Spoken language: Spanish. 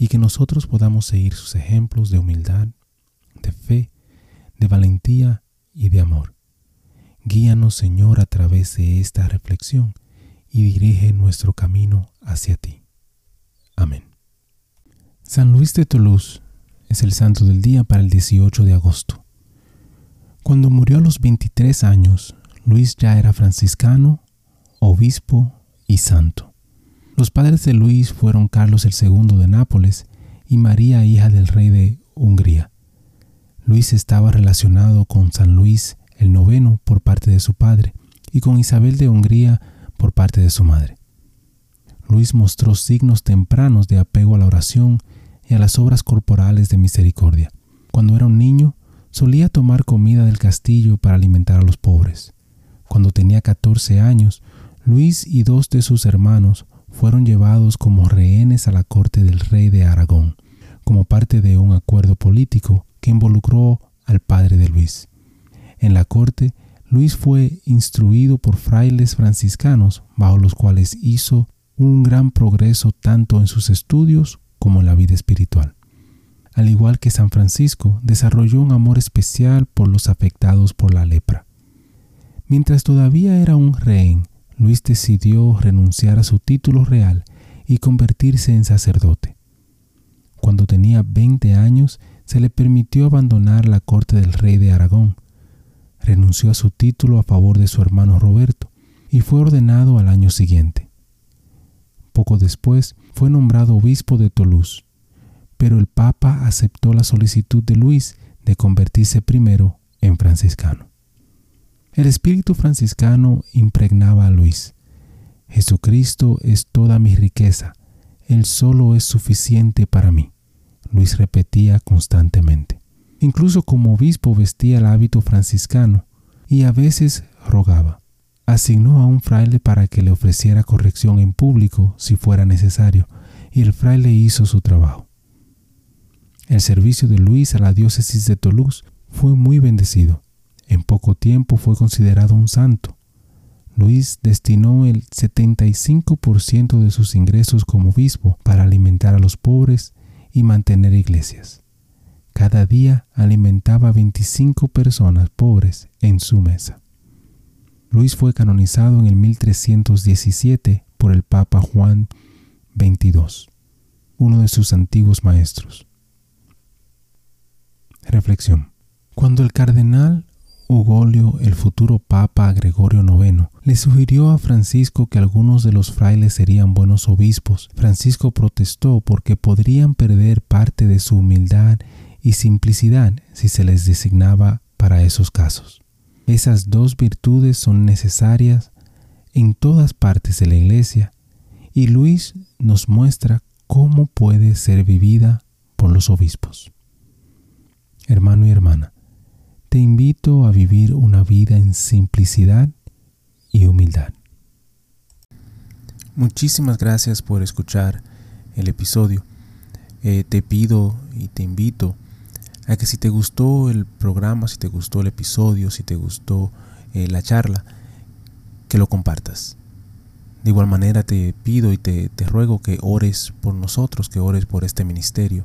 y que nosotros podamos seguir sus ejemplos de humildad, de fe, de valentía y de amor. Guíanos, Señor, a través de esta reflexión y dirige nuestro camino hacia ti. Amén. San Luis de Toulouse es el santo del día para el 18 de agosto. Cuando murió a los 23 años, Luis ya era franciscano, obispo y santo. Los padres de Luis fueron Carlos II de Nápoles y María, hija del rey de Hungría. Luis estaba relacionado con San Luis el noveno por parte de su padre y con Isabel de Hungría por parte de su madre. Luis mostró signos tempranos de apego a la oración y a las obras corporales de misericordia. Cuando era un niño, solía tomar comida del castillo para alimentar a los pobres. Cuando tenía 14 años, Luis y dos de sus hermanos fueron llevados como rehenes a la corte del rey de Aragón, como parte de un acuerdo político que involucró al padre de Luis. En la corte, Luis fue instruido por frailes franciscanos, bajo los cuales hizo un gran progreso tanto en sus estudios como en la vida espiritual. Al igual que San Francisco, desarrolló un amor especial por los afectados por la lepra. Mientras todavía era un rehén, Luis decidió renunciar a su título real y convertirse en sacerdote. Cuando tenía 20 años, se le permitió abandonar la corte del rey de Aragón, renunció a su título a favor de su hermano Roberto y fue ordenado al año siguiente. Poco después fue nombrado obispo de Toulouse, pero el Papa aceptó la solicitud de Luis de convertirse primero en franciscano. El espíritu franciscano impregnaba a Luis. Jesucristo es toda mi riqueza, Él solo es suficiente para mí, Luis repetía constantemente. Incluso como obispo vestía el hábito franciscano y a veces rogaba. Asignó a un fraile para que le ofreciera corrección en público si fuera necesario, y el fraile hizo su trabajo. El servicio de Luis a la diócesis de Toulouse fue muy bendecido. En poco tiempo fue considerado un santo. Luis destinó el 75% de sus ingresos como obispo para alimentar a los pobres y mantener iglesias. Cada día alimentaba a 25 personas pobres en su mesa. Luis fue canonizado en el 1317 por el Papa Juan XXII, uno de sus antiguos maestros. Reflexión. Cuando el cardenal Ugolio, el futuro Papa Gregorio IX, le sugirió a Francisco que algunos de los frailes serían buenos obispos. Francisco protestó porque podrían perder parte de su humildad y simplicidad si se les designaba para esos casos. Esas dos virtudes son necesarias en todas partes de la iglesia y Luis nos muestra cómo puede ser vivida por los obispos. Hermano y hermana, te invito a vivir una vida en simplicidad y humildad. Muchísimas gracias por escuchar el episodio. Eh, te pido y te invito a que si te gustó el programa, si te gustó el episodio, si te gustó eh, la charla, que lo compartas. De igual manera te pido y te, te ruego que ores por nosotros, que ores por este ministerio